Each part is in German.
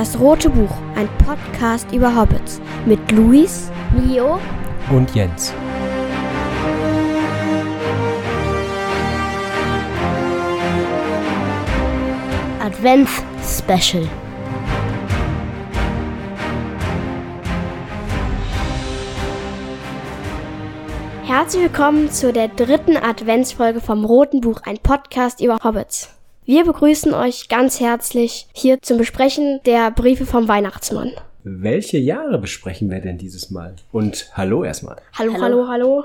Das Rote Buch, ein Podcast über Hobbits mit Luis, Mio und Jens. Advents Special. Herzlich willkommen zu der dritten Adventsfolge vom Roten Buch, ein Podcast über Hobbits. Wir begrüßen euch ganz herzlich hier zum Besprechen der Briefe vom Weihnachtsmann. Welche Jahre besprechen wir denn dieses Mal? Und hallo erstmal. Hallo, hallo, hallo.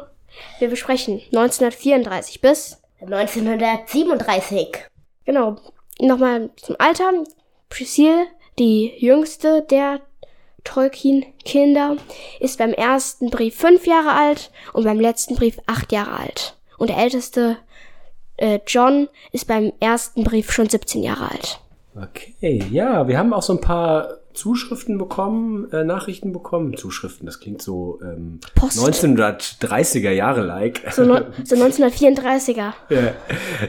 Wir besprechen 1934 bis 1937. Genau. Nochmal zum Alter. Priscille, die jüngste der Tolkien-Kinder, ist beim ersten Brief fünf Jahre alt und beim letzten Brief acht Jahre alt. Und der älteste äh, John ist beim ersten Brief schon 17 Jahre alt. Okay, ja, wir haben auch so ein paar Zuschriften bekommen, äh, Nachrichten bekommen. Zuschriften, das klingt so ähm, Post. 1930er Jahre like. So, no, so 1934er. Ja.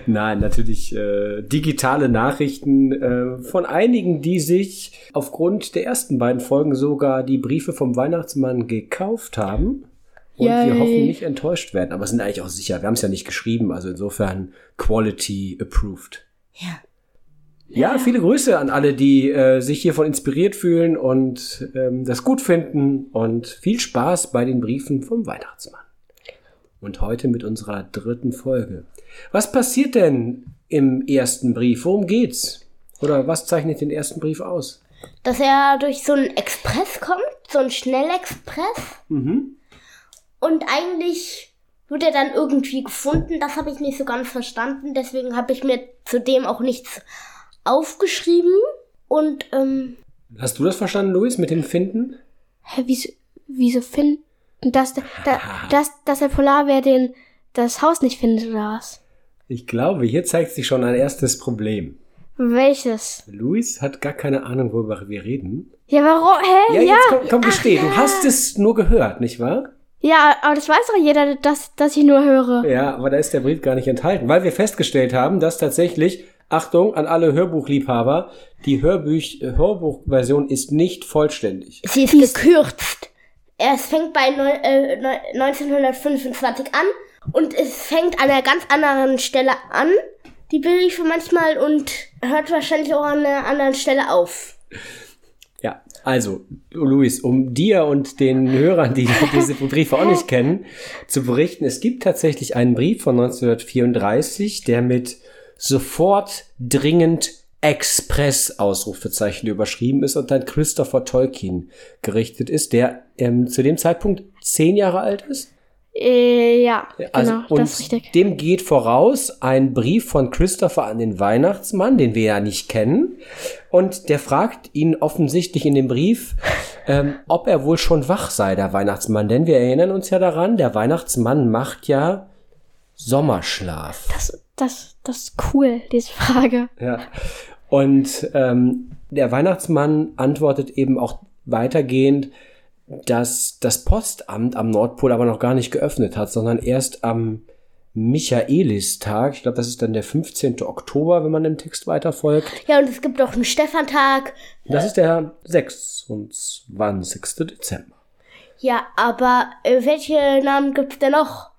Nein, natürlich äh, digitale Nachrichten äh, von einigen, die sich aufgrund der ersten beiden Folgen sogar die Briefe vom Weihnachtsmann gekauft haben. Und Yay. wir hoffen nicht enttäuscht werden, aber sind eigentlich auch sicher. Wir haben es ja nicht geschrieben, also insofern Quality approved. Ja. Ja, viele Grüße an alle, die äh, sich hiervon inspiriert fühlen und ähm, das gut finden und viel Spaß bei den Briefen vom Weihnachtsmann. Und heute mit unserer dritten Folge. Was passiert denn im ersten Brief? Worum geht's? Oder was zeichnet den ersten Brief aus? Dass er durch so einen Express kommt, so einen Schnellexpress. Mhm. Und eigentlich wird er dann irgendwie gefunden. Das habe ich nicht so ganz verstanden. Deswegen habe ich mir zudem auch nichts aufgeschrieben. Und ähm, Hast du das verstanden, Luis, mit dem Finden? Hä, wieso, wieso finden, dass, der- da, dass, dass der Polarbär den, das Haus nicht findet oder was? Ich glaube, hier zeigt sich schon ein erstes Problem. Welches? Luis hat gar keine Ahnung, worüber wir reden. Ja, warum? Hä? Ja, Ja, jetzt komm, komm gesteh, du hast es nur gehört, nicht wahr? Ja, aber das weiß doch jeder, dass, dass ich nur höre. Ja, aber da ist der Brief gar nicht enthalten, weil wir festgestellt haben, dass tatsächlich, Achtung an alle Hörbuchliebhaber, die Hörbüch, äh, Hörbuchversion ist nicht vollständig. sie ist gekürzt. Es fängt bei neun, äh, neun- 1925 an und es fängt an einer ganz anderen Stelle an, die Briefe manchmal, und hört wahrscheinlich auch an einer anderen Stelle auf. Ja, also, Luis, um dir und den Hörern, die diese Briefe auch nicht kennen, zu berichten, es gibt tatsächlich einen Brief von 1934, der mit sofort dringend Express Ausrufezeichen überschrieben ist und an Christopher Tolkien gerichtet ist, der ähm, zu dem Zeitpunkt zehn Jahre alt ist. Äh, ja, Also, genau, und das ist richtig. dem geht voraus ein Brief von Christopher an den Weihnachtsmann, den wir ja nicht kennen. Und der fragt ihn offensichtlich in dem Brief, ähm, ob er wohl schon wach sei, der Weihnachtsmann. Denn wir erinnern uns ja daran, der Weihnachtsmann macht ja Sommerschlaf. Das, das, das ist cool, diese Frage. Ja. Und ähm, der Weihnachtsmann antwortet eben auch weitergehend, dass das Postamt am Nordpol aber noch gar nicht geöffnet hat, sondern erst am Michaelistag, ich glaube, das ist dann der 15. Oktober, wenn man dem Text weiterfolgt. Ja, und es gibt auch einen Stefantag. Das ist der 26. Dezember. Ja, aber äh, welche Namen gibt's denn noch?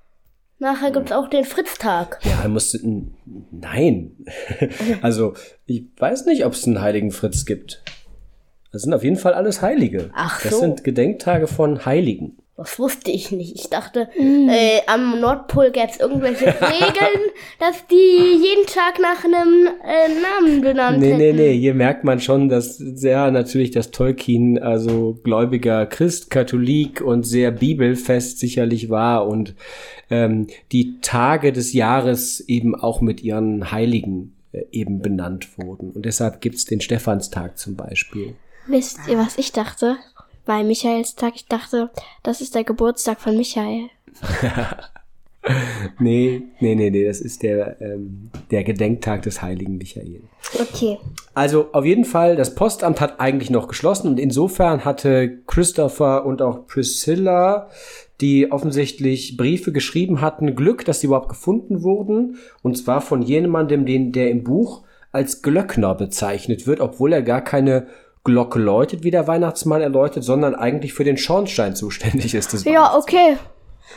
Nachher gibt's auch den Fritztag. Ja, er musste. Nein. also, ich weiß nicht, ob es einen heiligen Fritz gibt. Das sind auf jeden Fall alles Heilige. Ach Das so. sind Gedenktage von Heiligen. Das wusste ich nicht. Ich dachte, äh, am Nordpol gäb's irgendwelche Regeln, dass die jeden Tag nach einem äh, Namen benannt Nee, nee, hätten. nee, hier merkt man schon, dass sehr natürlich das Tolkien, also gläubiger Christ, Katholik und sehr bibelfest sicherlich war und ähm, die Tage des Jahres eben auch mit ihren Heiligen äh, eben benannt wurden. Und deshalb gibt's den Stephanstag zum Beispiel. Wisst ihr, was ich dachte? Bei Michaelstag, ich dachte, das ist der Geburtstag von Michael. Nee, nee, nee, nee, das ist der, ähm, der Gedenktag des heiligen Michael. Okay. Also auf jeden Fall, das Postamt hat eigentlich noch geschlossen und insofern hatte Christopher und auch Priscilla, die offensichtlich Briefe geschrieben hatten, Glück, dass sie überhaupt gefunden wurden. Und zwar von jemandem, den, der im Buch als Glöckner bezeichnet wird, obwohl er gar keine Glocke läutet, wie der Weihnachtsmann erläutet, sondern eigentlich für den Schornstein zuständig ist. Des Ja, okay.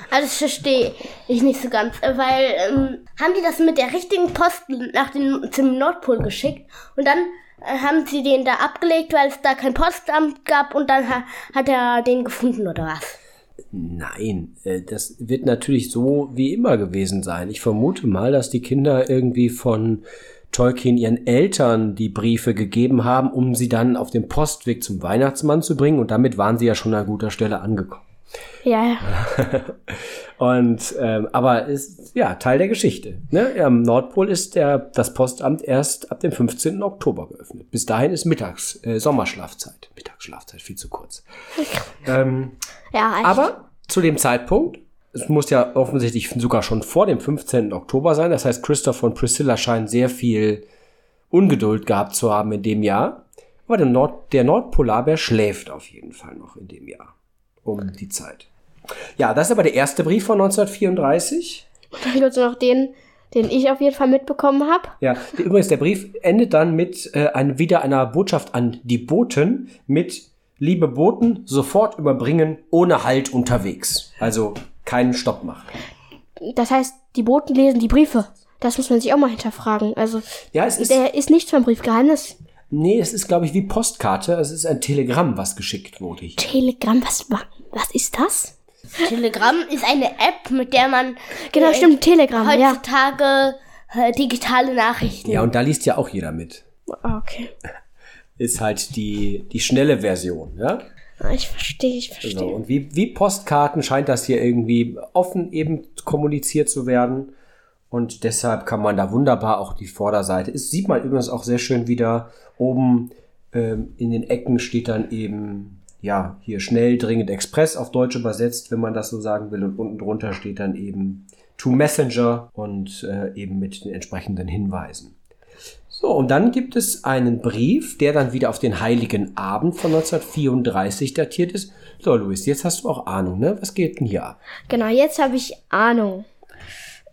Also das verstehe ich nicht so ganz, weil ähm, haben die das mit der richtigen Post nach dem, zum Nordpol geschickt und dann äh, haben sie den da abgelegt, weil es da kein Postamt gab und dann ha hat er den gefunden oder was? Nein, äh, das wird natürlich so wie immer gewesen sein. Ich vermute mal, dass die Kinder irgendwie von Tolkien ihren Eltern die Briefe gegeben haben, um sie dann auf dem Postweg zum Weihnachtsmann zu bringen. Und damit waren sie ja schon an guter Stelle angekommen. Ja. Und ähm, aber ist ja Teil der Geschichte. Ne? Am Nordpol ist der, das Postamt erst ab dem 15. Oktober geöffnet. Bis dahin ist Mittags, äh, Sommerschlafzeit. Mittagsschlafzeit, viel zu kurz. ähm, Ja, echt. aber zu dem Zeitpunkt, es muss ja offensichtlich sogar schon vor dem 15. Oktober sein. Das heißt, Christoph und Priscilla scheinen sehr viel Ungeduld gehabt zu haben in dem Jahr. Aber der, Nord der Nordpolarbär schläft auf jeden Fall noch in dem Jahr. Um die Zeit. Ja, das ist aber der erste Brief von 1934. Dann gibt's noch den, den ich auf jeden Fall mitbekommen habe. Ja, übrigens, der Brief endet dann mit äh, ein, wieder einer Botschaft an die Boten mit Liebe Boten, sofort überbringen, ohne Halt unterwegs. Also keinen Stopp machen. Das heißt, die Boten lesen die Briefe. Das muss man sich auch mal hinterfragen. Also, Ja, es ist. der ist nicht vom Briefgeheimnis. Nee, es ist, glaube ich, wie Postkarte. Es ist ein Telegramm, was geschickt wurde. hier. Telegramm, was, wa- was ist das? Telegram ist eine App, mit der man Genau, äh, stimmt, Telegramm, ja. heutzutage äh, digitale Nachrichten. Ja, und da liest ja auch jeder mit. Ah, Okay. Ist halt die, die schnelle Version, ja? Ah, Ich verstehe, ich verstehe. So, und wie, wie Postkarten scheint das hier irgendwie offen eben kommuniziert zu werden. Und deshalb kann man da wunderbar auch die Vorderseite. Es sieht man übrigens auch sehr schön wieder. Oben ähm, in den Ecken steht dann eben, ja, hier schnell, dringend Express auf Deutsch übersetzt, wenn man das so sagen will. Und unten drunter steht dann eben To Messenger und äh, eben mit den entsprechenden Hinweisen. So, und dann gibt es einen Brief, der dann wieder auf den Heiligen Abend von 1934 datiert ist. So, Luis, jetzt hast du auch Ahnung, ne? Was geht denn hier ab? Genau, jetzt habe ich Ahnung.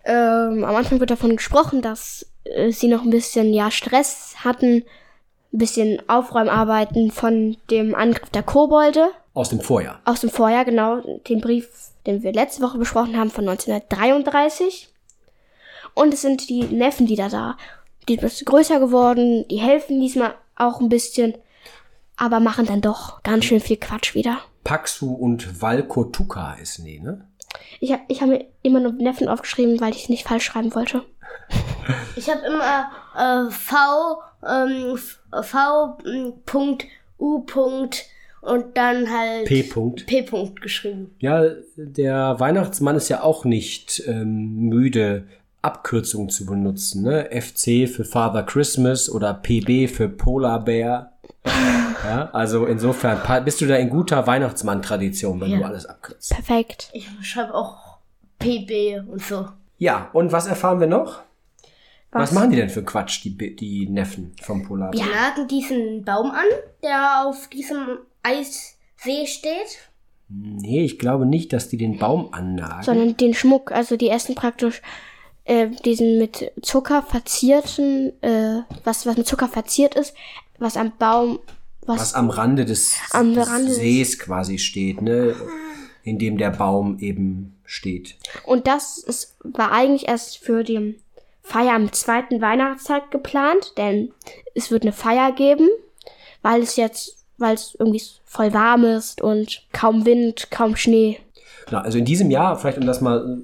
Ähm, am Anfang wird davon gesprochen, dass äh, sie noch ein bisschen ja Stress hatten, ein bisschen Aufräumarbeiten von dem Angriff der Kobolde Aus dem Vorjahr. aus dem Vorjahr, genau, den Brief, den wir letzte Woche besprochen haben, von 1933. Und es sind die Neffen, die da da. Die sind ein bisschen größer geworden, die helfen diesmal auch ein bisschen, aber machen dann doch ganz schön viel Quatsch wieder. Paxu und Valkotuka ist nee, ne? Ich habe ich hab mir immer nur Neffen aufgeschrieben, weil ich es nicht falsch schreiben wollte. Ich habe immer äh, V, ähm, V Punkt, U Punkt und dann halt P. -Punkt. P Punkt geschrieben. Ja, der Weihnachtsmann ist ja auch nicht ähm, müde, Abkürzungen zu benutzen. Ne? FC für Father Christmas oder PB für Polar Bear. Ja, also insofern bist du da in guter Weihnachtsmann-Tradition, wenn Ja. du alles abkürzt. Perfekt. Ich schreibe auch PB und so. Ja, und was erfahren wir noch? Was, Was? machen die denn für Quatsch, die, die Neffen vom Polar Die nagen diesen Baum an, der auf diesem Eissee steht. Nee, ich glaube nicht, dass die den Baum annagen. Sondern den Schmuck, also die essen praktisch äh, diesen mit Zucker verzierten, äh, was, was mit Zucker verziert ist, was am Baum, was, was am Rande des, Am des Rande des- Sees quasi steht, ne? In dem der Baum eben steht. Und das ist, war eigentlich erst für die Feier am zweiten Weihnachtstag geplant, denn es wird eine Feier geben, weil es jetzt, weil es irgendwie voll warm ist und kaum Wind, kaum Schnee. Genau, also in diesem Jahr, vielleicht um das mal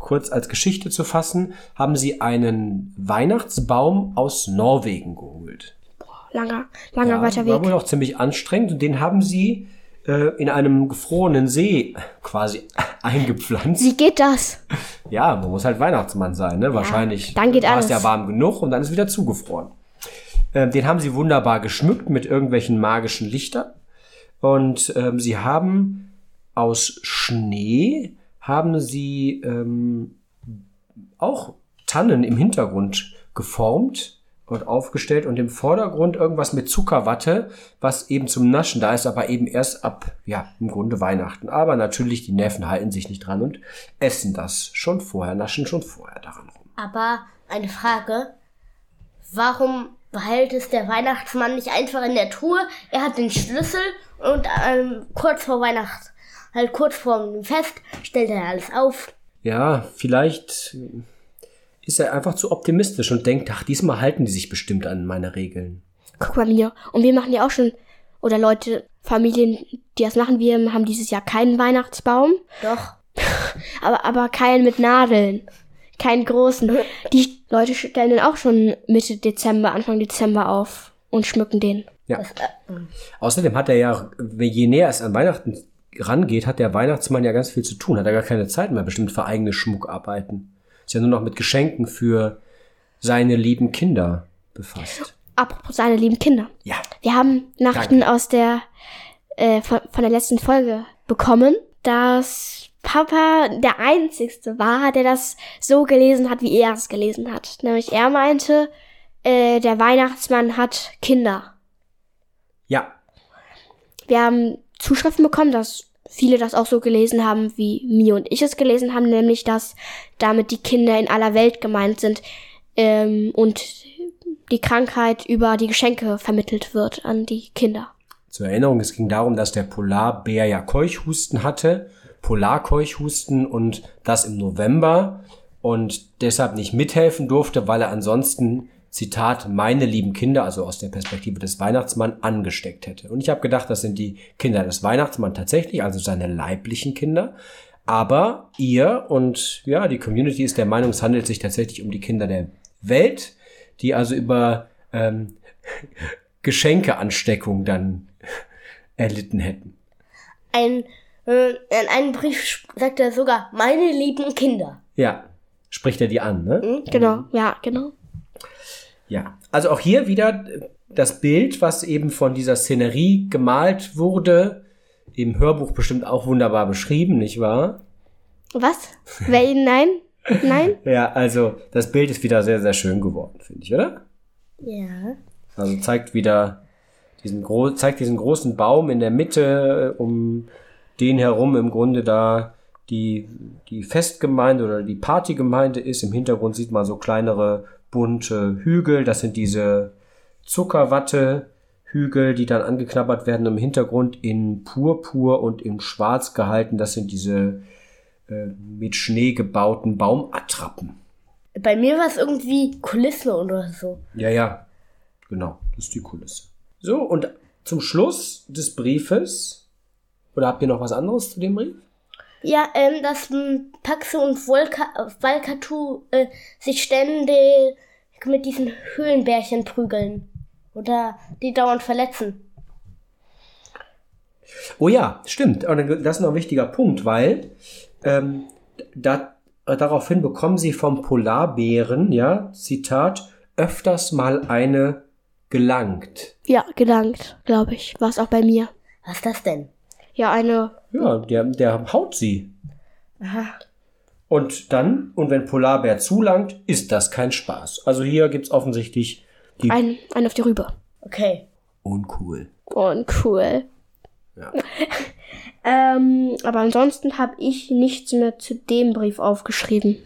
kurz als Geschichte zu fassen, haben sie einen Weihnachtsbaum aus Norwegen geholt. Langer, langer Ja, weiter War Weg. wohl auch ziemlich anstrengend und den haben sie äh, in einem gefrorenen See quasi eingepflanzt. Wie geht das? Ja, man muss halt Weihnachtsmann sein, ne? Wahrscheinlich dann geht war es alles. ja warm genug und dann ist wieder zugefroren. Ähm, den haben sie wunderbar geschmückt mit irgendwelchen magischen Lichtern. Und ähm, sie haben aus Schnee haben sie ähm, auch Tannen im Hintergrund geformt und aufgestellt und im Vordergrund irgendwas mit Zuckerwatte, was eben zum Naschen da ist, aber eben erst ab, ja, im Grunde Weihnachten. Aber natürlich, die Neffen halten sich nicht dran und essen das schon vorher, naschen schon vorher daran rum. Aber eine Frage, warum behält es der Weihnachtsmann nicht einfach in der Truhe? Er hat den Schlüssel und ähm, kurz vor Weihnachten, halt kurz vor dem Fest, stellt er alles auf. Ja, vielleicht ist er einfach zu optimistisch und denkt, ach, diesmal halten die sich bestimmt an meine Regeln. Guck mal mir. Und wir machen ja auch schon, oder Leute, Familien, die das machen, wir haben dieses Jahr keinen Weihnachtsbaum, Doch. aber, aber keinen mit Nadeln. Keinen großen. Die Leute stellen den auch schon Mitte Dezember, Anfang Dezember auf und schmücken den. Ja. Das, äh, Außerdem hat er ja, je näher es an Weihnachten rangeht, hat der Weihnachtsmann ja ganz viel zu tun. Hat er gar keine Zeit mehr bestimmt für eigene Schmuckarbeiten. Ist ja nur noch mit Geschenken für seine lieben Kinder befasst. Apropos seine lieben Kinder. Ja. Wir haben Nachrichten aus der äh, von, von der letzten Folge bekommen, dass Papa der Einzigste war, der das so gelesen hat, wie er es gelesen hat. Nämlich er meinte, äh, der Weihnachtsmann hat Kinder. Ja. Wir haben Zuschriften bekommen, dass viele das auch so gelesen haben, wie Mio und ich es gelesen haben, nämlich dass damit die Kinder in aller Welt gemeint sind ähm, und die Krankheit über die Geschenke vermittelt wird an die Kinder. Zur Erinnerung, es ging darum, dass der Polarbär ja Keuchhusten hatte, Polarkeuchhusten und das im November und deshalb nicht mithelfen durfte, weil er ansonsten, Zitat, meine lieben Kinder, also aus der Perspektive des Weihnachtsmann, angesteckt hätte. Und ich habe gedacht, das sind die Kinder des Weihnachtsmann tatsächlich, also seine leiblichen Kinder. Aber ihr und ja, die Community ist der Meinung, es handelt sich tatsächlich um die Kinder der Welt, die also über ähm, Geschenkeansteckung dann erlitten hätten. ein, äh, in einem Brief sagt er sogar, meine lieben Kinder. Ja, spricht er die an, ne? Genau, ja, genau. Ja. Also auch hier wieder das Bild, was eben von dieser Szenerie gemalt wurde, im Hörbuch bestimmt auch wunderbar beschrieben, nicht wahr? Was? Wer ihn? Nein? Nein? Ja, also das Bild ist wieder sehr, sehr schön geworden, finde ich, oder? Ja. Also zeigt wieder diesen gro zeigt diesen großen Baum in der Mitte, äh, um den herum im Grunde da die, die Festgemeinde oder die Partygemeinde ist. Im Hintergrund sieht man so kleinere bunte Hügel. Das sind diese Zuckerwatte-Hügel, die dann angeknabbert werden. Im Hintergrund in Purpur und in Schwarz gehalten. Das sind diese äh, mit Schnee gebauten Baumattrappen. Bei mir war es irgendwie Kulisse oder so. Ja, ja, genau, das ist die Kulisse. So, und zum Schluss des Briefes, oder habt ihr noch was anderes zu dem Brief? Ja, ähm, dass ähm, Paxe und Volka, Valkatu äh, sich ständig mit diesen Höhlenbärchen prügeln. Oder die dauernd verletzen. Oh ja, stimmt. Und das ist noch ein wichtiger Punkt, weil ähm, da, daraufhin bekommen sie vom Polarbären, ja, Zitat, öfters mal eine gelangt. Ja, gedankt, glaube ich. War es auch bei mir. Was ist das denn? Ja, eine. Ja, der, der haut sie. Aha. Und dann, und wenn Polarbär zulangt, ist das kein Spaß. Also hier gibt's offensichtlich die Ein, ein auf die Rübe. Okay. uncool. Und cool. Ja. ähm, aber ansonsten habe ich nichts mehr zu dem Brief aufgeschrieben.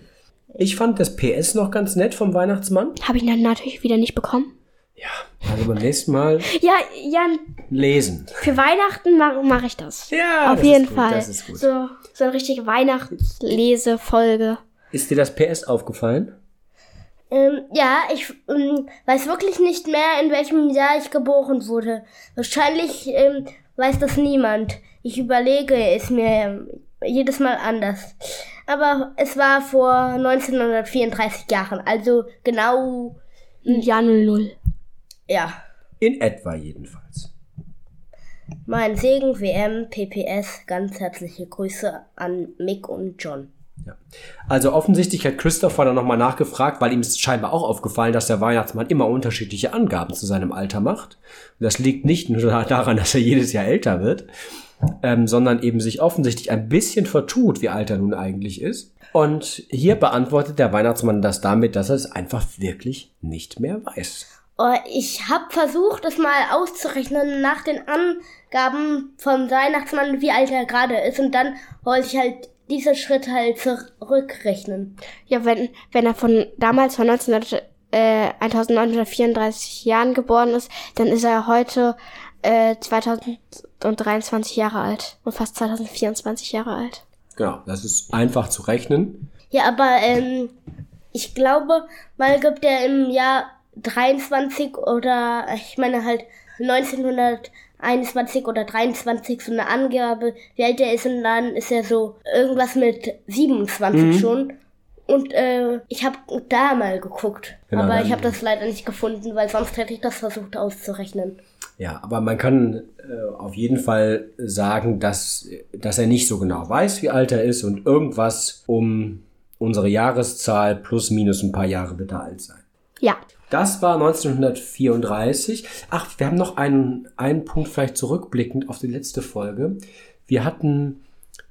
Ich fand das PS noch ganz nett vom Weihnachtsmann. Habe ich dann natürlich wieder nicht bekommen. Ja, also beim nächsten Mal Ja, Jan, lesen. für Weihnachten mache mach ich das. Ja, Auf das jeden ist gut, Fall. Das ist gut. So, so eine richtige Weihnachtslesefolge. Ist dir das PS aufgefallen? Ähm, ja, ich ähm, weiß wirklich nicht mehr, in welchem Jahr ich geboren wurde. Wahrscheinlich ähm, weiß das niemand. Ich überlege es mir ähm, jedes Mal anders. Aber es war vor 1934 Jahren, also genau, Ja, 00. ja. In etwa jedenfalls. Mein Segen, WM, PPS, ganz herzliche Grüße an Mick und John. Ja. Also offensichtlich hat Christopher dann nochmal nachgefragt, weil ihm ist scheinbar auch aufgefallen, dass der Weihnachtsmann immer unterschiedliche Angaben zu seinem Alter macht. Und das liegt nicht nur daran, dass er jedes Jahr älter wird, ähm, sondern eben sich offensichtlich ein bisschen vertut, wie alt er nun eigentlich ist. Und hier beantwortet der Weihnachtsmann das damit, dass er es einfach wirklich nicht mehr weiß. Oh, ich habe versucht, es mal auszurechnen nach den Angaben vom Weihnachtsmann, wie alt er gerade ist. Und dann wollte ich halt diese Schritte halt zurückrechnen. Ja, wenn, wenn er von damals von 1900, äh, 1934 Jahren geboren ist, dann ist er heute äh, 2023 Jahre alt und fast 2024 Jahre alt. Genau, das ist einfach zu rechnen. Ja, aber ähm, ich glaube, mal gibt er im Jahr 23 oder ich meine halt 1921 oder 23 so eine Angabe, wie alt er ist und dann ist er so irgendwas mit 27 Mhm. schon. Und äh, ich habe da mal geguckt, Genau, aber ich habe das leider nicht gefunden, weil sonst hätte ich das versucht auszurechnen. Ja, aber man kann äh, auf jeden Fall sagen, dass, dass er nicht so genau weiß, wie alt er ist und irgendwas um unsere Jahreszahl plus minus ein paar Jahre wird er alt sein. Ja. Das war 1934. Ach, wir haben noch einen, einen Punkt vielleicht zurückblickend auf die letzte Folge. Wir hatten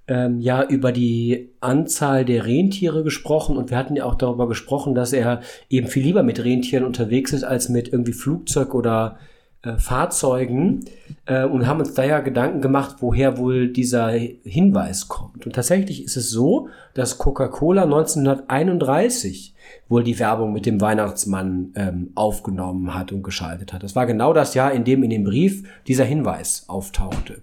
ähm, ja über die Anzahl der Rentiere gesprochen und wir hatten ja auch darüber gesprochen, dass er eben viel lieber mit Rentieren unterwegs ist als mit irgendwie Flugzeug oder äh, Fahrzeugen äh, und haben uns da ja Gedanken gemacht, woher wohl dieser Hinweis kommt. Und tatsächlich ist es so, dass Coca-Cola 1931 wohl die Werbung mit dem Weihnachtsmann ähm, aufgenommen hat und geschaltet hat. Das war genau das Jahr, in dem in dem Brief dieser Hinweis auftauchte.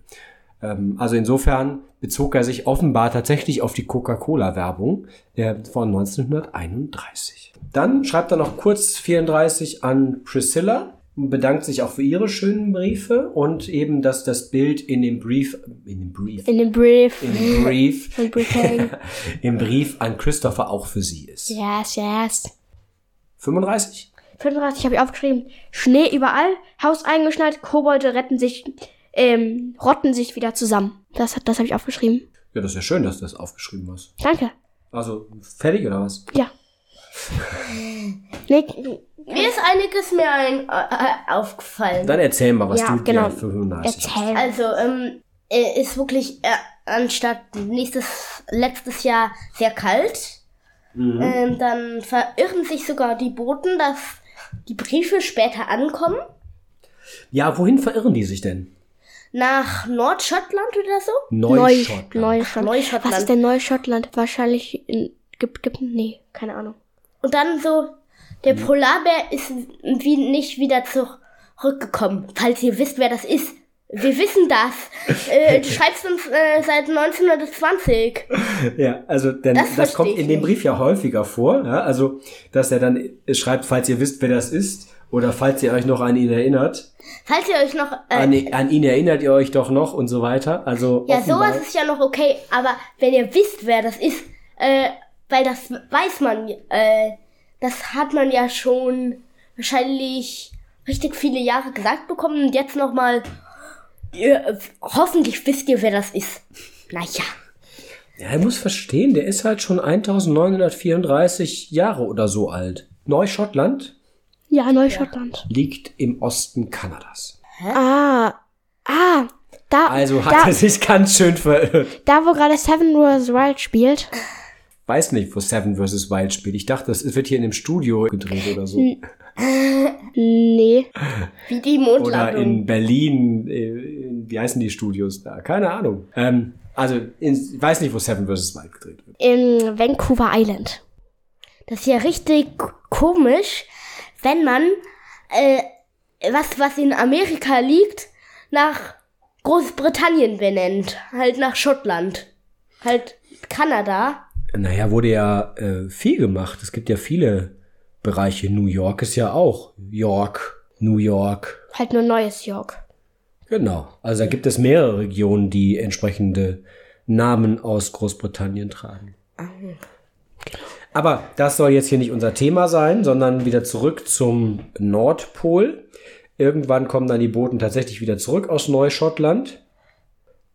Ähm, also insofern bezog er sich offenbar tatsächlich auf die Coca-Cola-Werbung äh, von 1931. Dann schreibt er noch kurz 34 an Priscilla bedankt sich auch für ihre schönen Briefe und eben, dass das Bild in dem Brief, in dem Brief, In dem Brief. in dem Brief, im Brief an Christopher auch für sie ist. yes, yes. 35? 35 habe ich aufgeschrieben. Schnee überall, Haus eingeschneit, Kobolde retten sich, ähm, rotten sich wieder zusammen. Das, das habe ich aufgeschrieben. Ja, das ist ja schön, dass du das aufgeschrieben hast. Danke. Also, fertig oder was? Ja. Nee, Mir ist einiges mehr ein, äh, aufgefallen. Dann erzähl mal, was Ja, du genau. dir für 35 hast. erzähl. Also, ähm, äh, ist wirklich äh, anstatt nächstes, letztes Jahr sehr kalt. Mhm. Ähm, dann verirren sich sogar die Boten, dass die Briefe später ankommen. Ja, wohin verirren die sich denn? Nach Nordschottland oder so. Neuschottland. Neuschottland. Neuschottland. Was ist denn Neuschottland? Wahrscheinlich in, gibt, gibt, nee, keine Ahnung. Und dann so, der Polarbär ist wie nicht wieder zurückgekommen. Falls ihr wisst, wer das ist. Wir wissen das. äh, du schreibst uns äh, seit 1920. Ja, also denn Das das, kommt in dem. Brief ja häufiger vor. Ja? Also, dass er dann schreibt, falls ihr wisst, wer das ist, oder falls ihr euch noch an ihn erinnert. Falls ihr euch noch... Äh, An, an ihn erinnert ihr euch doch noch und so weiter. Also Ja, sowas ist ja noch okay, aber wenn ihr wisst, wer das ist, äh, weil das weiß man, äh, das hat man ja schon wahrscheinlich richtig viele Jahre gesagt bekommen und jetzt nochmal, ihr, hoffentlich wisst ihr, wer das ist. Naja. Ja, er muss verstehen, der ist halt schon 1934 Jahre oder so alt. Neuschottland Ja, Neuschottland. liegt im Osten Kanadas. Ah, ah, da, Also hat da, er sich ganz schön verirrt. da, wo gerade Seven Wars Wild spielt. Weiß nicht, wo Seven vs. Wild spielt. Ich dachte, das wird hier in dem Studio gedreht oder so. Nee. Wie die Oder Mondlandung. in Berlin, äh, in, wie heißen die Studios da? Keine Ahnung. Ähm, also, in, ich weiß nicht, wo Seven vs. Wild gedreht wird. In Vancouver Island. Das ist ja richtig komisch, wenn man äh, was, was in Amerika liegt, nach Großbritannien benennt. Halt nach Schottland. Halt Kanada. Naja, wurde ja äh, viel gemacht. Es gibt ja viele Bereiche. New York ist ja auch York, New York. Halt nur neues York. Genau. Also da gibt es mehrere Regionen, die entsprechende Namen aus Großbritannien tragen. Aber das soll jetzt hier nicht unser Thema sein, sondern wieder zurück zum Nordpol. Irgendwann kommen dann die Booten tatsächlich wieder zurück aus Neuschottland.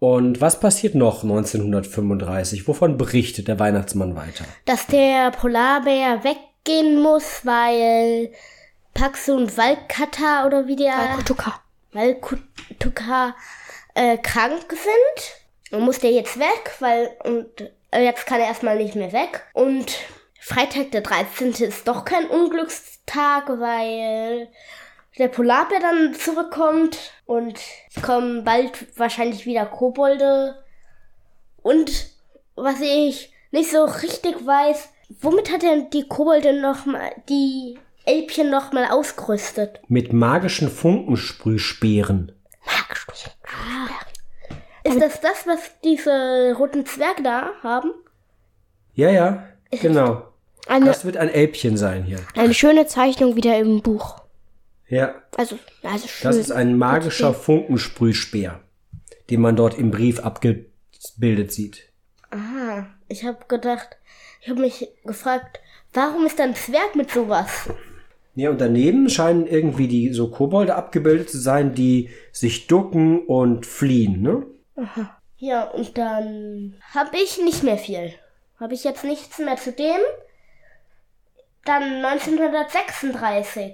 Und was passiert noch 1935? Wovon berichtet der Weihnachtsmann weiter? Dass der Polarbär weggehen muss, weil Pax und Walkata oder wie der Kutuka. Walkutuka äh, krank sind. Dann muss der jetzt weg, weil und äh, jetzt kann er erstmal nicht mehr weg. Und Freitag der 13. ist doch kein Unglückstag, weil der Polarbär dann zurückkommt und es kommen bald wahrscheinlich wieder Kobolde. Und was ich nicht so richtig weiß, womit hat denn die Kobolde noch mal die Elbchen noch mal ausgerüstet? Mit magischen Funkensprühspeeren. Ist das das, was diese roten Zwerge da haben? Ja, ja, genau. Eine, Das wird ein Elbchen sein hier. eine schöne Zeichnung wieder im Buch. Ja, Also, also schön. das ist ein magischer Funkensprühspeer, den man dort im Brief abgebildet sieht. Aha, ich habe gedacht, ich habe mich gefragt, warum ist da ein Zwerg mit sowas? Ja, und daneben scheinen irgendwie die so Kobolde abgebildet zu sein, die sich ducken und fliehen, ne? Ja, und dann habe ich nicht mehr viel. Habe ich jetzt nichts mehr zu dem? Dann 1936.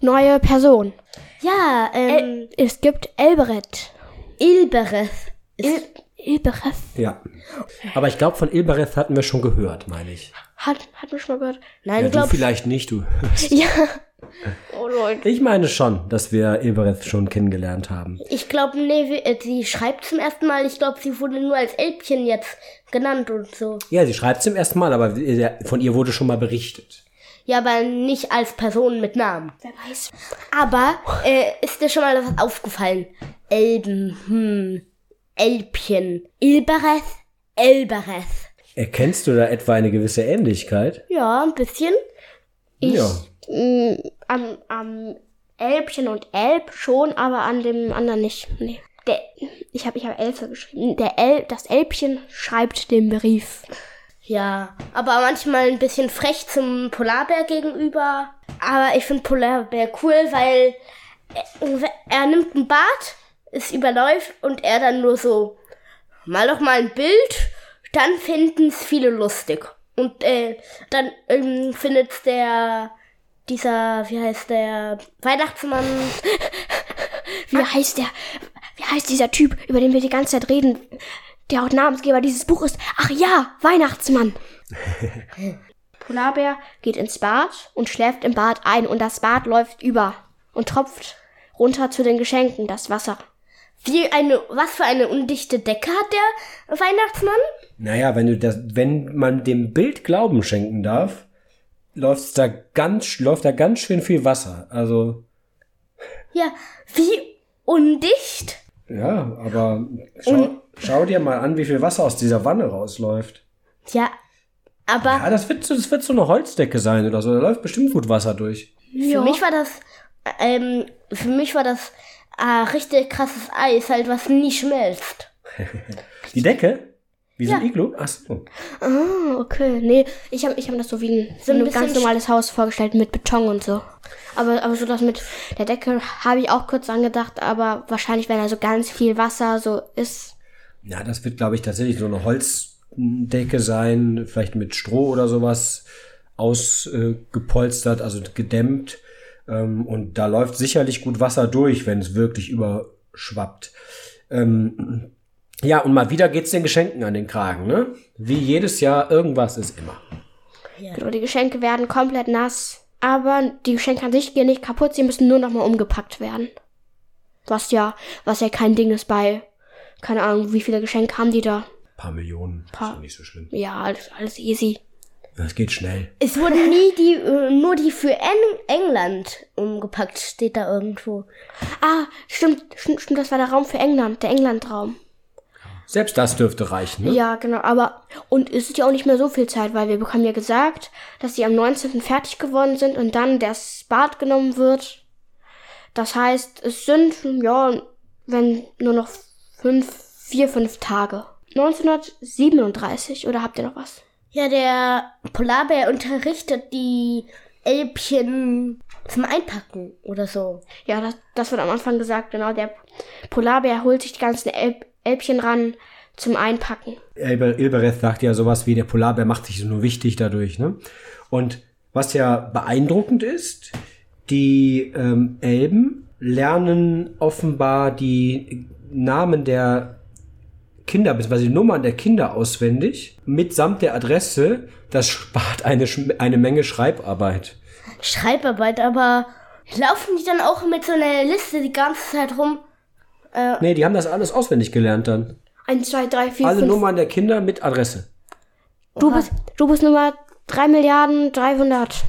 Neue Person. Ja, ähm, Es gibt Elbereth. Ilbereth. Il Ilbereth. Ja. Aber ich glaube, von Ilbereth hatten wir schon gehört, meine ich. Hat, hat mich schon mal gehört. Nein, Ja, ich du glaube, vielleicht nicht, du. Ja. Oh Leute. Ich meine schon, dass wir Ilbereth schon kennengelernt haben. ich glaube, nee, äh, sie schreibt zum ersten Mal. Ich glaube, sie wurde nur als Elbchen jetzt genannt und so. Ja, sie schreibt zum ersten Mal, aber von ihr wurde schon mal berichtet. Ja, aber nicht als Person mit Namen. Wer weiß. Aber äh, ist dir schon mal was aufgefallen? Elben, hm, Elbchen, Ilbereth, Elbereth. Erkennst du da etwa eine gewisse Ähnlichkeit? Ja, ein bisschen. ja. Mm, am, am Elbchen und Elb schon, aber an dem anderen nicht. Nee. Der, ich habe ich hab Elfe geschrieben. Der El, das Elbchen schreibt den Brief. Ja, aber manchmal ein bisschen frech zum Polarbär gegenüber. Aber ich finde Polarbär cool, weil er, er nimmt ein Bad, es überläuft und er dann nur so, mal doch mal ein Bild, dann finden es viele lustig. Und äh, dann ähm, findet der, dieser, wie heißt der, Weihnachtsmann, Wie heißt der? Wie heißt dieser Typ, über den wir die ganze Zeit reden, der auch Namensgeber dieses Buch ist? Ach ja, Weihnachtsmann. Polarbär geht ins Bad und schläft im Bad ein und das Bad läuft über und tropft runter zu den Geschenken, das Wasser. wie eine, was für eine undichte Decke hat der Weihnachtsmann? Naja, wenn du das, wenn man dem Bild Glauben schenken darf, läuft da ganz, läuft da ganz schön viel Wasser. Also, Ja, wie undicht? Ja, aber schau, schau dir mal an, wie viel Wasser aus dieser Wanne rausläuft. Ja, aber Ja, das wird, so- das wird so eine Holzdecke sein oder so. Da läuft bestimmt gut Wasser durch. für mich war das, ähm, für mich war das äh, richtig krasses Eis, halt was nie schmilzt. Die Decke? Wie so ein Ja. Iglu? Ach so. Ah, okay. Nee, ich habe ich hab das so wie ein, So ein ganz normales Haus vorgestellt mit Beton und so. Aber, aber so das mit der Decke habe ich auch kurz angedacht, aber wahrscheinlich, wenn da so ganz viel Wasser so ist. Ja, das wird, glaube ich, tatsächlich so eine Holzdecke sein, vielleicht mit Stroh oder sowas ausgepolstert, also gedämmt. Ähm, und da läuft sicherlich gut Wasser durch, wenn es wirklich überschwappt. Ähm, ja, und mal wieder geht's den Geschenken an den Kragen, ne? Wie jedes Jahr, irgendwas ist immer. Genau, die Geschenke werden komplett nass. Aber die Geschenke an sich gehen nicht kaputt, sie müssen nur nochmal umgepackt werden. Was ja, was ja kein Ding ist bei, keine Ahnung, wie viele Geschenke haben die da? paar Millionen, Paar. ist doch nicht so schlimm. Ja, alles, alles easy. Das geht schnell. Es wurden nie die, äh, nur die für Eng England umgepackt, steht da irgendwo. Ah, stimmt, stimmt, stimmt, das war der Raum für England, der Englandraum. Selbst das dürfte reichen, ne? Ja, genau, aber und es ist ja auch nicht mehr so viel Zeit, weil wir bekommen ja gesagt, dass sie am 19. fertig geworden sind und dann das Bad genommen wird. Das heißt, es sind, ja, wenn nur noch fünf, vier, fünf Tage. 1937, oder habt ihr noch was? Ja, der Polarbär unterrichtet die Elbchen zum Einpacken oder so. Ja, das, das wird am Anfang gesagt, genau. Der Polarbär holt sich die ganzen Elb, Elbchen ran zum Einpacken. Ilber, Ilbereth sagt ja sowas wie, der Polarbär macht sich nur wichtig dadurch. Ne? Und was ja beeindruckend ist, die ähm, Elben lernen offenbar die Namen der Kinder, beziehungsweise die Nummern der Kinder auswendig, mitsamt der Adresse. Das spart eine, eine Menge Schreibarbeit. Schreibarbeit, aber laufen die dann auch mit so einer Liste die ganze Zeit rum? Nee, die haben das alles auswendig gelernt dann. Eins, zwei, drei, vier, Alle fünf. Nummern der Kinder mit Adresse. Du bist, du bist Nummer drei Milliarden dreihundert.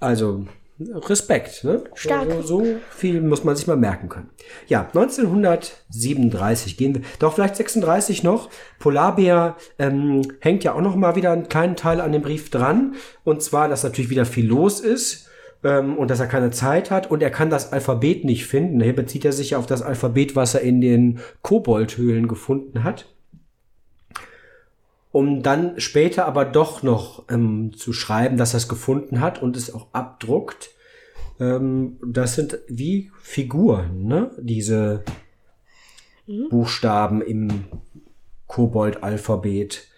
Also Respekt, ne? Stark. So, so viel muss man sich mal merken können. Ja, 1937 gehen wir, doch vielleicht 36 noch. Polarbär ähm, hängt ja auch noch mal wieder einen kleinen Teil an dem Brief dran. Und zwar, dass natürlich wieder viel los ist ähm, und dass er keine Zeit hat und er kann das Alphabet nicht finden. Hier bezieht er sich auf das Alphabet, was er in den Koboldhöhlen gefunden hat um dann später aber doch noch ähm, zu schreiben, dass er es gefunden hat und es auch abdruckt. Ähm, das sind wie Figuren, ne? Diese Buchstaben im Kobold-Alphabet.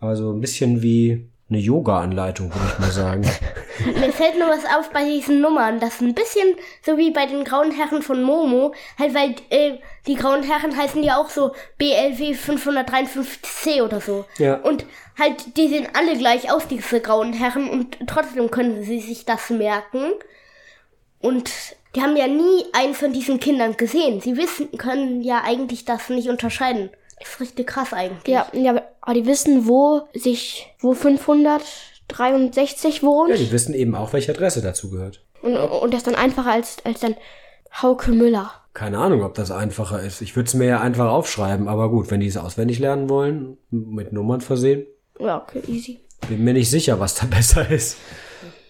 Also ein bisschen wie eine Yoga-Anleitung, würde ich mal sagen. Mir fällt nur was auf bei diesen Nummern. Das ist ein bisschen so wie bei den Grauen Herren von Momo. Halt, weil äh, die Grauen Herren heißen ja auch so BLW 553C oder so. Ja. Und halt, die sehen alle gleich aus, diese Grauen Herren. Und trotzdem können sie sich das merken. Und die haben ja nie einen von diesen Kindern gesehen. Sie wissen, können ja eigentlich das nicht unterscheiden. Das ist richtig krass eigentlich. Ja, ja, aber die wissen, wo sich, wo 563 wohnt. Ja, die wissen eben auch, welche Adresse dazu gehört. Und, und das ist dann einfacher als, als dann Hauke Müller. Keine Ahnung, ob das einfacher ist. Ich würde es mir ja einfach aufschreiben, aber gut, wenn die es auswendig lernen wollen, mit Nummern versehen, Ja, okay, easy. bin mir nicht sicher, was da besser ist.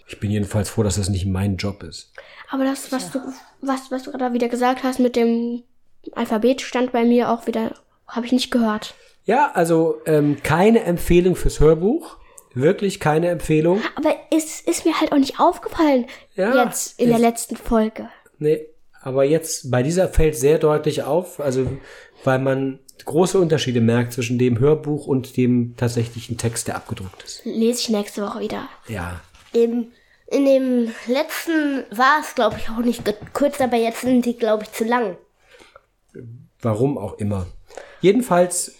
Ich bin jedenfalls froh, dass das nicht mein Job ist. Aber das, was du, was, was du gerade wieder gesagt hast mit dem Alphabet, stand bei mir auch wieder, habe ich nicht gehört. Ja, also ähm, keine Empfehlung fürs Hörbuch. Wirklich keine Empfehlung. Aber es ist mir halt auch nicht aufgefallen Ja, jetzt in der letzten Folge. Nee, aber jetzt bei dieser fällt sehr deutlich auf, also weil man große Unterschiede merkt zwischen dem Hörbuch und dem tatsächlichen Text, der abgedruckt ist. Lese ich nächste Woche wieder. Ja. Im, in dem letzten war es, glaube ich, auch nicht kurz, aber jetzt sind die, glaube ich, zu lang. Warum auch immer. Jedenfalls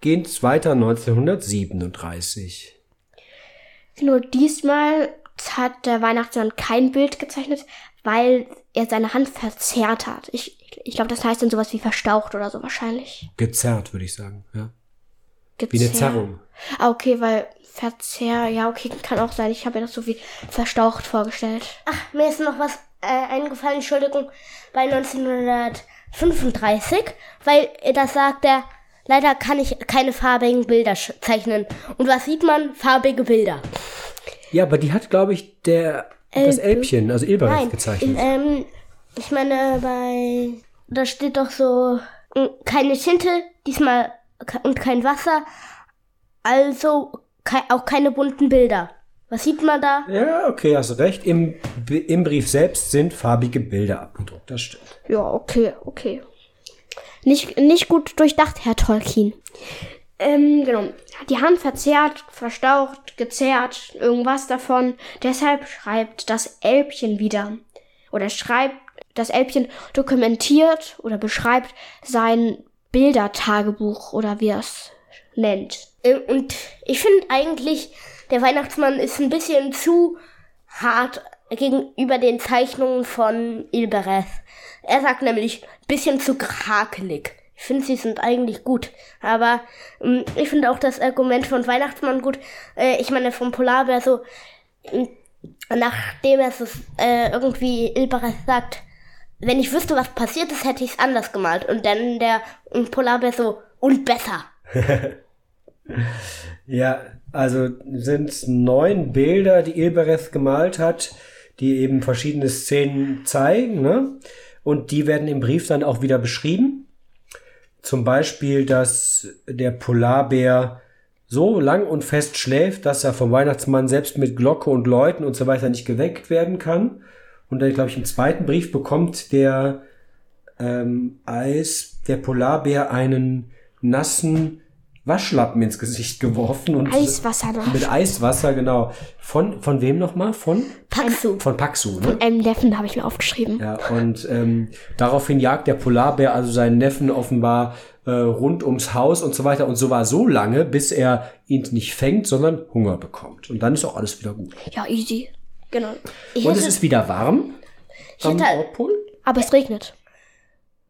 geht es weiter 1937. Nur diesmal hat der Weihnachtsmann kein Bild gezeichnet, weil er seine Hand verzerrt hat. Ich, ich glaube, das heißt dann sowas wie verstaucht oder so wahrscheinlich. Gezerrt, würde ich sagen. Ja. Wie Gezerrt. eine Zerrung. Ah, okay, weil Verzehr, ja, okay, kann auch sein. Ich habe mir das so wie verstaucht vorgestellt. Ach, mir ist noch was äh, eingefallen, Entschuldigung, bei 1935, weil äh, da sagt er, leider kann ich keine farbigen Bilder sch- zeichnen. Und was sieht man? Farbige Bilder. Ja, aber die hat, glaube ich, der das Elbe. Elbchen, also Ilberich, Nein, gezeichnet. ähm, ich meine, bei, da steht doch so, keine Tinte, diesmal ke- und kein Wasser, also kei auch keine bunten Bilder. Was sieht man da? ja, okay, hast recht. Im, Im Brief selbst sind farbige Bilder abgedruckt. Das stimmt. Ja, okay, okay. Nicht, nicht gut durchdacht, Herr Tolkien. Ähm, genau. Die Hand verzerrt, verstaucht, gezerrt, irgendwas davon. Deshalb schreibt das Elbchen wieder. Oder schreibt, das Elbchen dokumentiert oder beschreibt sein Bildertagebuch oder wie er es nennt. Äh, Und ich finde eigentlich, der Weihnachtsmann ist ein bisschen zu hart gegenüber den Zeichnungen von Ilbereth. Er sagt nämlich, bisschen zu krakelig. Ich finde, sie sind eigentlich gut. Aber ähm, ich finde auch das Argument von Weihnachtsmann gut. Äh, ich meine, vom Polarbär so, ähm, nachdem er so äh, irgendwie Ilbereth sagt, wenn ich wüsste, was passiert ist, hätte ich es anders gemalt. Und dann der ähm, Polarbär so, und besser. Ja, also sind neun Bilder, die Ilbereth gemalt hat, die eben verschiedene Szenen zeigen, ne? Und die werden im Brief dann auch wieder beschrieben. Zum Beispiel, dass der Polarbär so lang und fest schläft, dass er vom Weihnachtsmann selbst mit Glocke und Läuten und so weiter nicht geweckt werden kann. Und dann, glaube ich, im zweiten Brief bekommt der ähm, Eis, der Polarbär einen nassen Waschlappen ins Gesicht geworfen und Eiswasser noch. mit Eiswasser, genau. Von, von wem nochmal? Von? Paxu. Von Paxu, ne? Ähm, Neffen habe ich mir aufgeschrieben. Ja, und ähm, daraufhin jagt der Polarbär also seinen Neffen offenbar äh, rund ums Haus und so weiter. Und so war so lange, bis er ihn nicht fängt, sondern Hunger bekommt. Und dann ist auch alles wieder gut. Ja, easy. Genau. Ich Und hätte, es ist wieder warm am hätte- Nordpol. Aber es regnet.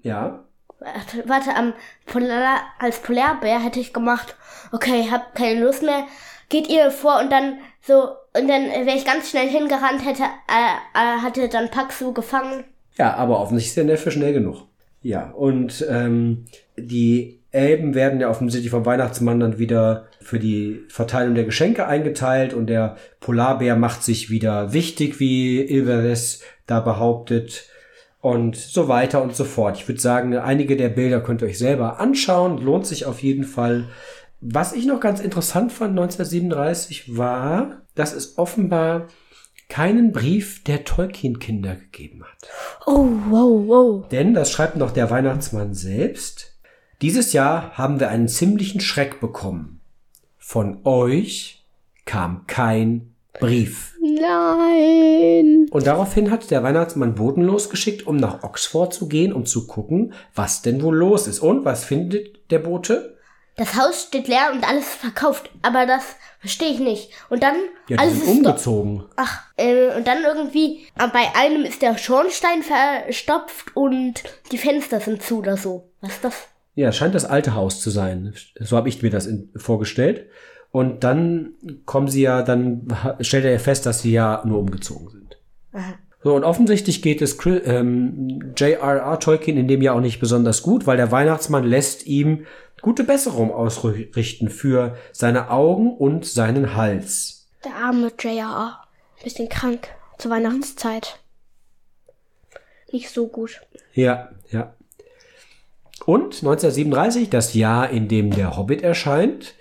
Ja. Warte, warte, am Polar, als Polarbär hätte ich gemacht, okay, hab keine Lust mehr, geht ihr vor und dann so, und dann wäre ich ganz schnell hingerannt, hätte, äh, äh, hatte dann Paxu gefangen. Ja, aber offensichtlich ist der Neffe schnell genug. Ja, und ähm, die Elben werden ja offensichtlich vom Weihnachtsmann dann wieder für die Verteilung der Geschenke eingeteilt und der Polarbär macht sich wieder wichtig, wie Ilveres da behauptet und so weiter und so fort. Ich würde sagen, einige der Bilder könnt ihr euch selber anschauen, lohnt sich auf jeden Fall. Was ich noch ganz interessant fand 1937 war, dass es offenbar keinen Brief der Tolkien-Kinder gegeben hat. Oh, wow, wow. Denn, das schreibt noch der Weihnachtsmann selbst, dieses Jahr haben wir einen ziemlichen Schreck bekommen. Von euch kam kein Brief. Nein. Und daraufhin hat der Weihnachtsmann Boten losgeschickt, um nach Oxford zu gehen, um zu gucken, was denn wohl los ist. Und was findet der Bote? Das Haus steht leer und alles verkauft, aber das verstehe ich nicht. Und dann Ja, die alles sind ist umgezogen. Ach, äh, und dann irgendwie, äh, bei einem ist der Schornstein verstopft und die Fenster sind zu oder so. Was ist das? Ja, scheint das alte Haus zu sein. So habe ich mir das in, vorgestellt. Und dann kommen sie ja, dann stellt er ja fest, dass sie ja nur umgezogen sind. Aha. So, und offensichtlich geht es ähm, J.R.R. Tolkien in dem Jahr auch nicht besonders gut, weil der Weihnachtsmann lässt ihm gute Besserung ausrichten für seine Augen und seinen Hals. Der arme J.R.R. Bisschen krank zur Weihnachtszeit. Nicht so gut. Ja, ja. Und 1937, das Jahr, in dem der Hobbit erscheint,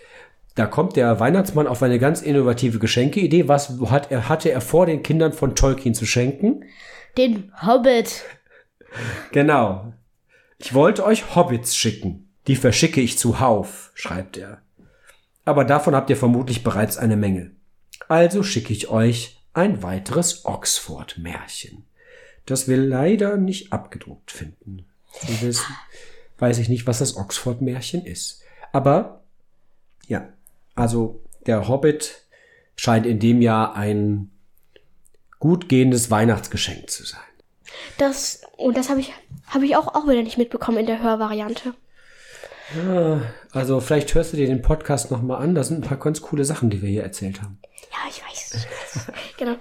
da kommt der Weihnachtsmann auf eine ganz innovative Geschenkeidee. Was hat er, hatte er vor, den Kindern von Tolkien zu schenken? Den Hobbit. Genau. Ich wollte euch Hobbits schicken. Die verschicke ich zuhauf, schreibt er. Aber davon habt ihr vermutlich bereits eine Menge. Also schicke ich euch ein weiteres Oxford-Märchen. Das wir leider nicht abgedruckt finden. Wissen, weiß ich nicht, was das Oxford-Märchen ist. Aber, ja, also der Hobbit scheint in dem Jahr ein gut gehendes Weihnachtsgeschenk zu sein. Das, und das habe ich, habe ich auch, auch wieder nicht mitbekommen in der Hörvariante. Also vielleicht hörst du dir den Podcast nochmal an. Da sind ein paar ganz coole Sachen, die wir hier erzählt haben. Ja, ich weiß. Ich weiß. genau.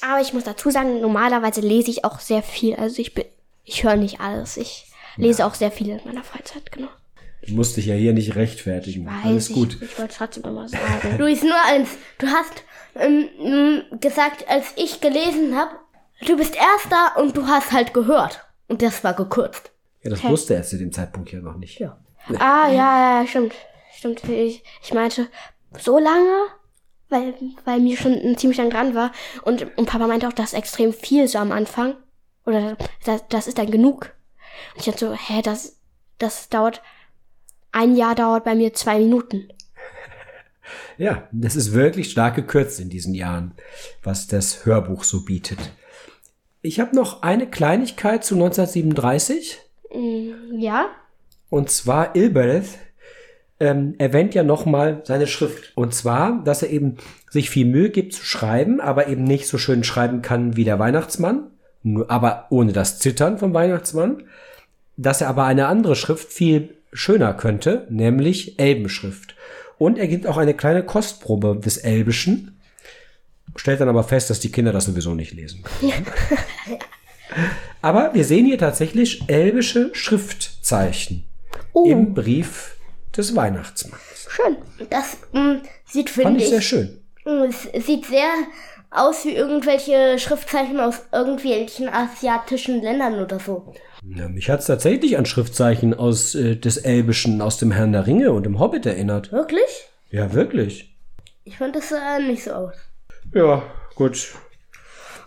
Aber ich muss dazu sagen, normalerweise lese ich auch sehr viel. Also ich bin, ich höre nicht alles. Ich lese auch sehr viel in meiner Freizeit, genau. Du musst dich ja hier nicht rechtfertigen. Weiß Alles ich, gut. Ich wollte trotzdem immer sagen. Luis, nur eins. Du hast ähm, ähm, gesagt, als ich gelesen habe, du bist Erster und du hast halt gehört. Und das war gekürzt. Ja, das wusste er zu dem Zeitpunkt ja noch nicht. Ja. ah, ja, ja, stimmt. Stimmt. Ich, ich meinte, so lange? Weil, weil mir schon ziemlich lang dran war. Und, und Papa meinte auch, das ist extrem viel so am Anfang. Oder das, das ist dann genug. Und ich dachte so, hä, das, das dauert, ein Jahr dauert bei mir zwei Minuten. Ja, das ist wirklich stark gekürzt in diesen Jahren, was das Hörbuch so bietet. Ich habe noch eine Kleinigkeit zu 1937. Mm, Ja? Und zwar Ilbereth ähm, erwähnt ja nochmal seine Schrift. Und zwar, dass er eben sich viel Mühe gibt zu schreiben, aber eben nicht so schön schreiben kann wie der Weihnachtsmann, aber ohne das Zittern vom Weihnachtsmann. Dass er aber eine andere Schrift viel schöner könnte, nämlich Elbenschrift. Und er gibt auch eine kleine Kostprobe des Elbischen, stellt dann aber fest, dass die Kinder das sowieso nicht lesen können. aber wir sehen hier tatsächlich elbische Schriftzeichen Oh, im Brief des Weihnachtsmanns. schön. Das ähm, sieht, Fand finde ich sehr ich, schön. ähm, es sieht sehr aus wie irgendwelche Schriftzeichen aus irgendwelchen asiatischen Ländern oder so. Ja, mich hat es tatsächlich an Schriftzeichen aus äh, des Elbischen, aus dem Herrn der Ringe und dem Hobbit erinnert. Wirklich? Ja, wirklich. Ich fand das sah nicht so aus. Ja, gut.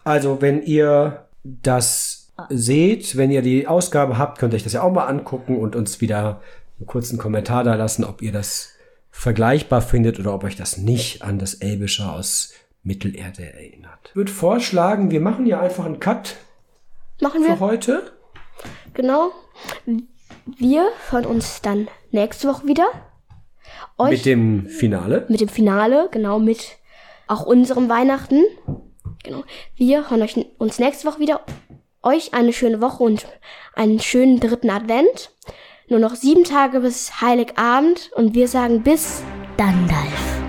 Also, wenn ihr das seht, wenn ihr die Ausgabe habt, könnt ihr euch das ja auch mal angucken und uns wieder einen kurzen Kommentar da lassen, ob ihr das vergleichbar findet oder ob euch das nicht an das Elbische aus Mittelerde erinnert. Ich würde vorschlagen, wir machen ja einfach einen Cut Machen für wir? heute. Genau. Wir hören uns dann nächste Woche wieder. Euch Mit dem Finale. mit dem Finale, genau, mit auch unserem Weihnachten. Genau. Wir hören euch, uns nächste Woche wieder. Euch eine schöne Woche und einen schönen dritten Advent. Nur noch sieben Tage bis Heiligabend und wir sagen bis Dandalf.